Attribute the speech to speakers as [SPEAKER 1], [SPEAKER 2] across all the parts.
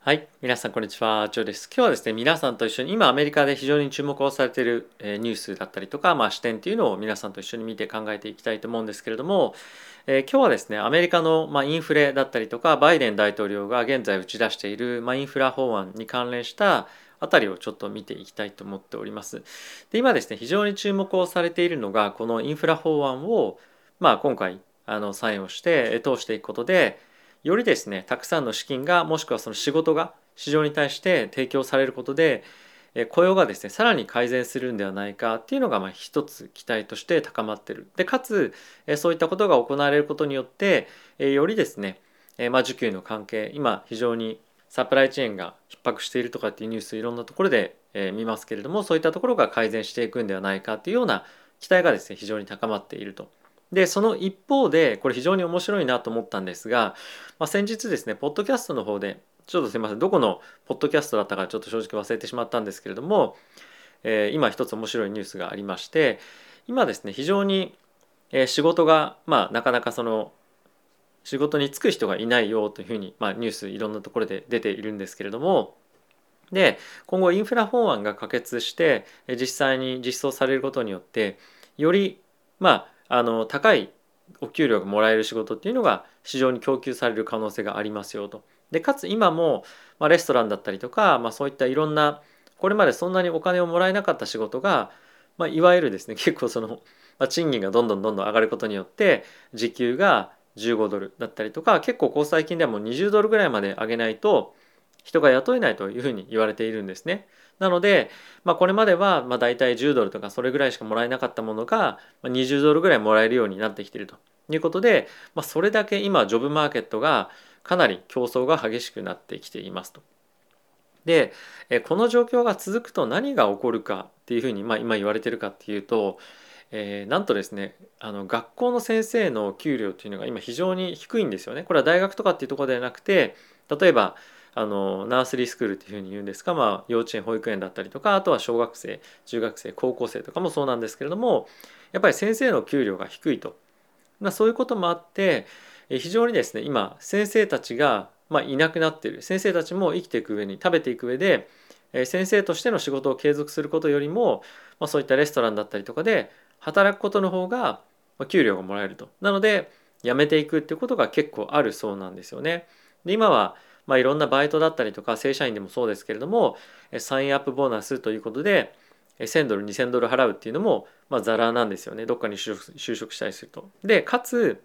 [SPEAKER 1] はい、皆さんこんにちは、ジョーです。今日はですね、皆さんと一緒に今アメリカで非常に注目をされているニュースだったりとか、まあ、視点っていうのを皆さんと一緒に見て考えていきたいと思うんですけれども、えー今日はですね、アメリカのまあインフレだったりとか、バイデン大統領が現在打ち出しているまあインフラ法案に関連したあたりをちょっと見ていきたいと思っております。で、今ですね、非常に注目をされているのが、このインフラ法案をまあ今回あのサインをして通していくことで、よりですねたくさんの資金がもしくはその仕事が市場に対して提供されることで雇用がですねさらに改善するんではないかっていうのがまあ一つ期待として高まってるでかつそういったことが行われることによってよりですねまあ需給の関係今非常にサプライチェーンが逼迫しているとかっていうニュースいろんなところで見ますけれどもそういったところが改善していくんではないかっていうような期待がですね非常に高まっていると。でその一方でこれ非常に面白いなと思ったんですが、まあ、先日ですねポッドキャストの方でちょっとすいませんどこのポッドキャストだったかちょっと正直忘れてしまったんですけれども、えー今一つ面白いニュースがありまして今ですね非常に、仕事がまあなかなかその仕事に就く人がいないよというふうに、まあ、ニュースいろんなところで出ているんですけれどもで今後インフラ法案が可決して実際に実装されることによってよりまああの高いお給料がもらえる仕事っていうのが市場に供給される可能性がありますよと。でかつ今も、まあ、レストランだったりとか、まあ、そういったいろんなこれまでそんなにお金をもらえなかった仕事が、まあ、いわゆるですね 結構その、まあ、賃金がどんどんどんどん上がることによって時給が15ドルだったりとか結構こう最近ではもう20ドルぐらいまで上げないと人が雇えないというふうに言われているんですね。なので、まあ、これまではまあ大体10ドルとかそれぐらいしかもらえなかったものが20ドルぐらいもらえるようになってきているということで、まあ、それだけ今ジョブマーケットがかなり競争が激しくなってきていますと。でこの状況が続くと何が起こるかっていうふうに、まあ、今言われてるかっていうと、えーなんとですねあの学校の先生の給料っていうのが今非常に低いんですよね。これは大学とかっていうところではなくて例えばあのナースリースクールっていうふうに言うんですか、まあ、幼稚園保育園だったりとかあとは小学生中学生高校生とかもそうなんですけれどもやっぱり先生の給料が低いと、まあ、そういうこともあって非常にですね今先生たちが、まあ、いなくなっている。先生たちも生きていく上に食べていく上で先生としての仕事を継続することよりも、まあ、そういったレストランだったりとかで働くことの方が給料がもらえると。なので辞めていくっていうことが結構あるそうなんですよね。で今はまあいろんなバイトだったりとか正社員でもそうですけれどもサインアップボーナスということで1000ドル2000ドル払うっていうのもまあザラなんですよねどっかに就職就職したりすると。でかつ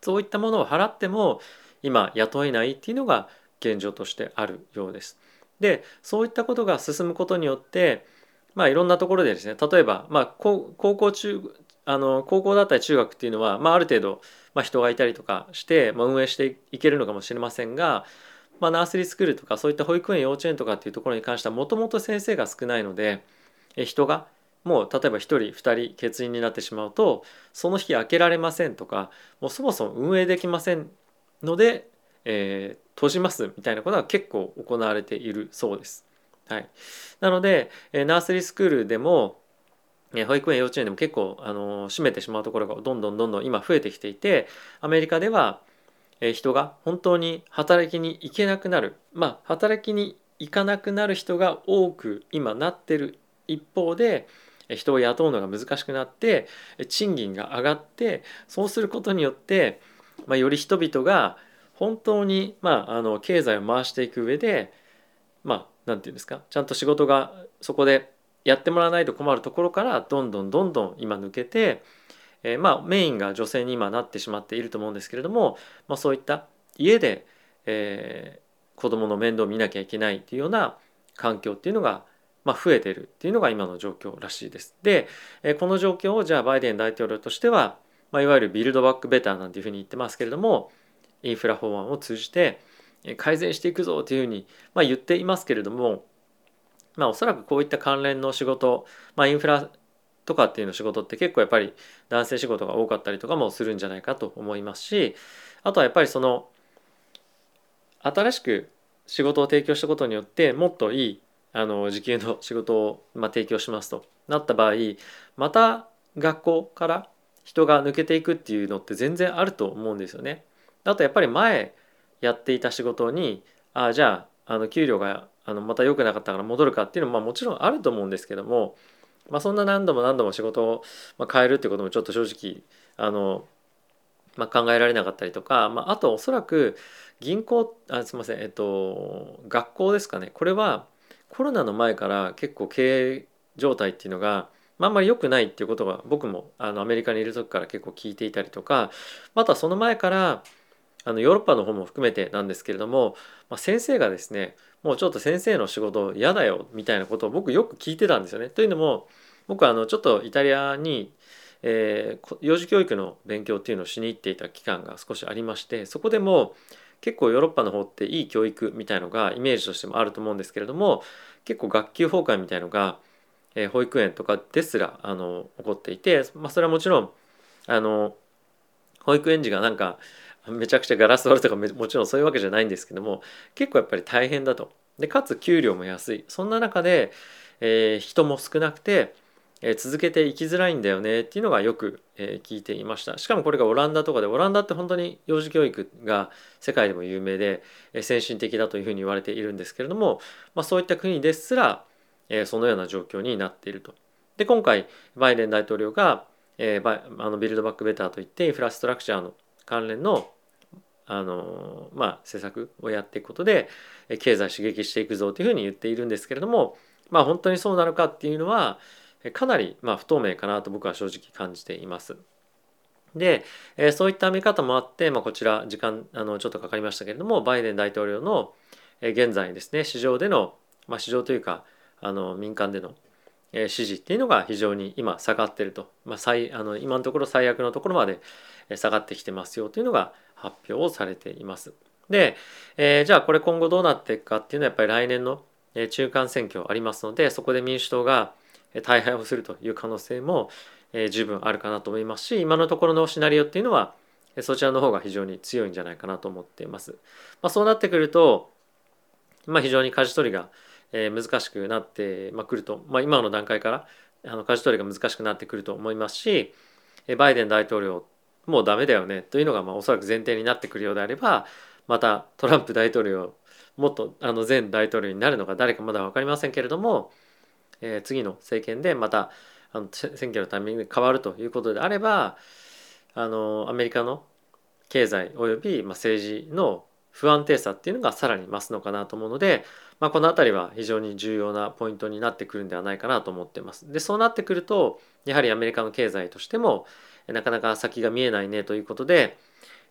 [SPEAKER 1] そういったものを払っても今雇えないっていうのが現状としてあるようです。でそういったことが進むことによってまあいろんなところでですね例えばまあ高高校中あの高校だったり中学っていうのは、まあ、ある程度、まあ、人がいたりとかして、まあ、運営していけるのかもしれませんが、まあ、ナースリースクールとかそういった保育園幼稚園とかっていうところに関してはもともと先生が少ないので人がもう例えば1人2人欠員になってしまうとその日開けられませんとかもうそもそも運営できませんので、えー閉じますみたいなことが結構行われているそうです。はい、なので、えナースリースクールでも保育園幼稚園でも結構あの閉めてしまうところがどんどんどんどん今増えてきていてアメリカでは人が本当に働きに行けなくなる。まあ働きに行かなくなる人が多く今なってる一方で人を雇うのが難しくなって賃金が上がってそうすることによって、まあ、より人々が本当に、まあ、あの経済を回していく上でまあなんていうんですかちゃんと仕事がそこでやってもらわないと困るところからどんどんどんどん今抜けて、えーまあメインが女性に今なってしまっていると思うんですけれども、まあ、そういった家で、えー子供の面倒を見なきゃいけないっていうような環境っていうのが、まあ、増えてるっていうのが今の状況らしいです。で、えーこの状況をじゃあバイデン大統領としては、まあ、いわゆるビルドバックベターなんていうふうに言ってますけれどもインフラ法案を通じて改善していくぞというふうに、まあ、言っていますけれどもまあおそらくこういった関連の仕事、まあ、インフラとかっていうの仕事って結構やっぱり男性仕事が多かったりとかもするんじゃないかと思いますしあとはやっぱりその新しく仕事を提供したことによってもっといいあの時給の仕事を、ま、提供しますとなった場合また学校から人が抜けていくっていうのって全然あると思うんですよね。あとやっぱり前やっていた仕事にあじゃあの給料があのまた良くなかったから戻るかっていうのもまあもちろんあると思うんですけども、まあ、そんな何度も何度も仕事を変えるってこともちょっと正直あの、まあ、考えられなかったりとか、まあ、あとおそらく銀行あすいませんえっと学校ですかね。これはコロナの前から結構経営状態っていうのがまあ、あんまり良くないっていうことが僕もあのアメリカにいる時から結構聞いていたりとかまたその前からあのヨーロッパの方も含めてなんですけれども、まあ、先生がですねもうちょっと先生の仕事嫌だよみたいなことを僕よく聞いてたんですよね。というのも僕はあのちょっとイタリアに、えー、幼児教育の勉強っていうのをしに行っていた期間が少しありましてそこでも結構ヨーロッパの方っていい教育みたいのがイメージとしてもあると思うんですけれども結構学級崩壊みたいのが、えー、保育園とかですらあの起こっていて、まあ、それはもちろんあの保育園児がなんか めちゃくちゃガラス割るとかもちろんそういうわけじゃないんですけども結構やっぱり大変だと。でかつ給料も安いそんな中で、えー、人も少なくて、えー、続けていきづらいんだよねっていうのがよく、えー、聞いていましたしかもこれがオランダとかでオランダって本当に幼児教育が世界でも有名で、えー、先進的だというふうに言われているんですけれども、まあ、そういった国ですら、えー、そのような状況になっていると。で今回バイデン大統領が、えー、あのビルドバックベターといってインフラストラクチャーの関連のあのまあ、政策をやっていくことで経済刺激していくぞというふうに言っているんですけれども、まあ、本当にそうなのかっていうのはかなりまあ不透明かなと僕は正直感じています。で、えそういった見方もあって、まあ、こちら時間あのちょっとかかりましたけれどもバイデン大統領の現在ですね市場での、まあ、市場というかあの民間での支持っていうのが非常に今下がってると、まあ、最あの今のところ最悪のところまで下がってきてますよというのが発表をされています。で、えー、じゃあこれ今後どうなっていくかっていうのはやっぱり来年の中間選挙ありますのでそこで民主党が大敗をするという可能性も十分あるかなと思いますし今のところのシナリオっていうのはそちらの方が非常に強いんじゃないかなと思っています。まあ、そうなってくると、まあ、非常に舵取りが難しくなってくると、まあ、今の段階からあの舵取りが難しくなってくると思いますしバイデン大統領もうダメだよねというのがまあおそらく前提になってくるようであればまたトランプ大統領もっとあの前大統領になるのか誰かまだ分かりませんけれども、えー、次の政権でまたあの選挙のタイミングで変わるということであればあのアメリカの経済および、まあ、政治の不安定さっていうのがさらに増すのかなと思うので、まあ、この辺りは非常に重要なポイントになってくるんではないかなと思ってます。でそうなってくるとやはりアメリカの経済としてもなかなか先が見えないねということで、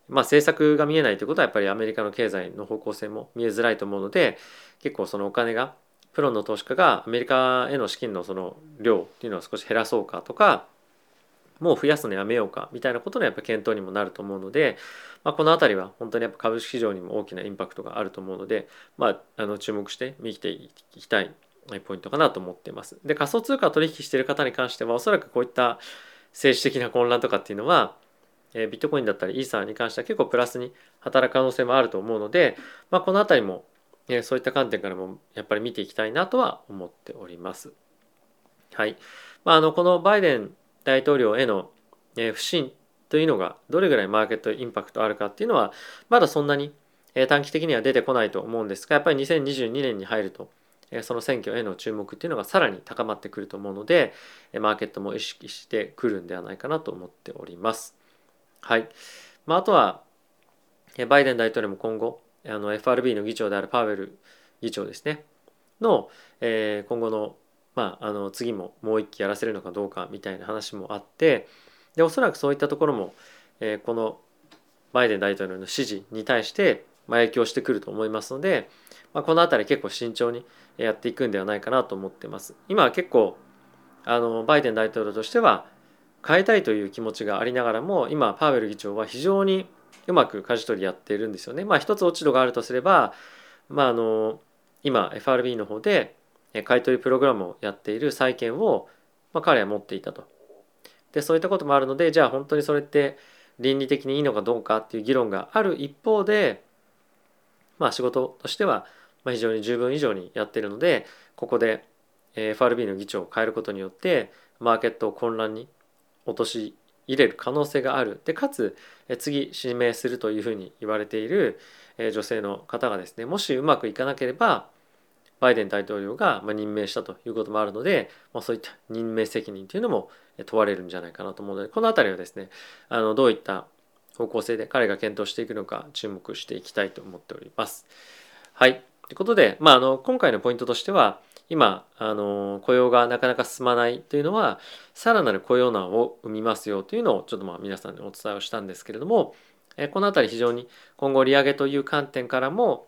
[SPEAKER 1] まあ、政策が見えないということはやっぱりアメリカの経済の方向性も見えづらいと思うので結構そのお金がプロの投資家がアメリカへの資金のその量っていうのを少し減らそうかとかもう増やすのやめようかみたいなことのやっぱ検討にもなると思うので、まあ、この辺りは本当にやっぱ株式市場にも大きなインパクトがあると思うので、まあ、あの注目して見ていきたいポイントかなと思っています。で仮想通貨取引している方に関してはおそらくこういった政治的な混乱とかっていうのは、えー、ビットコインだったりイーサーに関しては結構プラスに働く可能性もあると思うので、まあ、この辺りも、えー、そういった観点からもやっぱり見ていきたいなとは思っております。はい。まあ、あのこのバイデン大統領への、えー、不信というのがどれぐらいマーケットインパクトあるかっていうのはまだそんなに短期的には出てこないと思うんですがやっぱり2022年に入るとその選挙への注目っていうのがさらに高まってくると思うのでマーケットも意識してくるんではないかなと思っております。はい。まあ、あとはバイデン大統領も今後あの FRB の議長であるパウエル議長ですねの、えー、今後の,、まあ、あの次ももう一期やらせるのかどうかみたいな話もあってでおそらくそういったところも、えー、このバイデン大統領の支持に対して影響してくると思いますので、まあ、この辺り結構慎重にやっていくんではないかなと思ってます。今は結構あのバイデン大統領としては変えたいという気持ちがありながらも今パウエル議長は非常にうまく舵取りやっているんですよね。まあ一つ落ち度があるとすれば、まあ、あの今 FRB の方で買い取りプログラムをやっている債券を、まあ、彼は持っていたと。でそういったこともあるのでじゃあ本当にそれって倫理的にいいのかどうかっていう議論がある一方でまあ仕事としては、非常に十分以上にやっているのでここで FRB の議長を変えることによってマーケットを混乱に落とし入れる可能性がある。でかつ次指名するというふうに言われている女性の方がですねもしうまくいかなければバイデン大統領が任命したということもあるので、まあ、そういった任命責任というのも問われるんじゃないかなと思うのでこの辺りはですねあのどういった方向性で彼が検討していくのか注目していきたいと思っております。はい。ということで、まあ、あの今回のポイントとしては今あの雇用がなかなか進まないというのはさらなる雇用難を生みますよというのをちょっとまあ皆さんにお伝えをしたんですけれどもえこの辺り非常に今後利上げという観点からも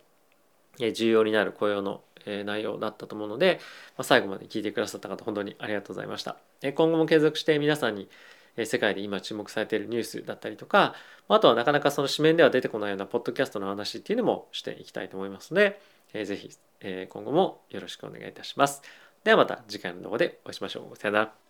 [SPEAKER 1] 重要になる雇用の内容だったと思うのでま最後まで聞いてくださった方本当にありがとうございました今後も継続して皆さんに世界で今注目されているニュースだったりとかあとはなかなかその紙面では出てこないようなポッドキャストの話っていうのもしていきたいと思いますのでぜひ今後もよろしくお願いいたします。ではまた次回の動画でお会いしましょう。さよなら。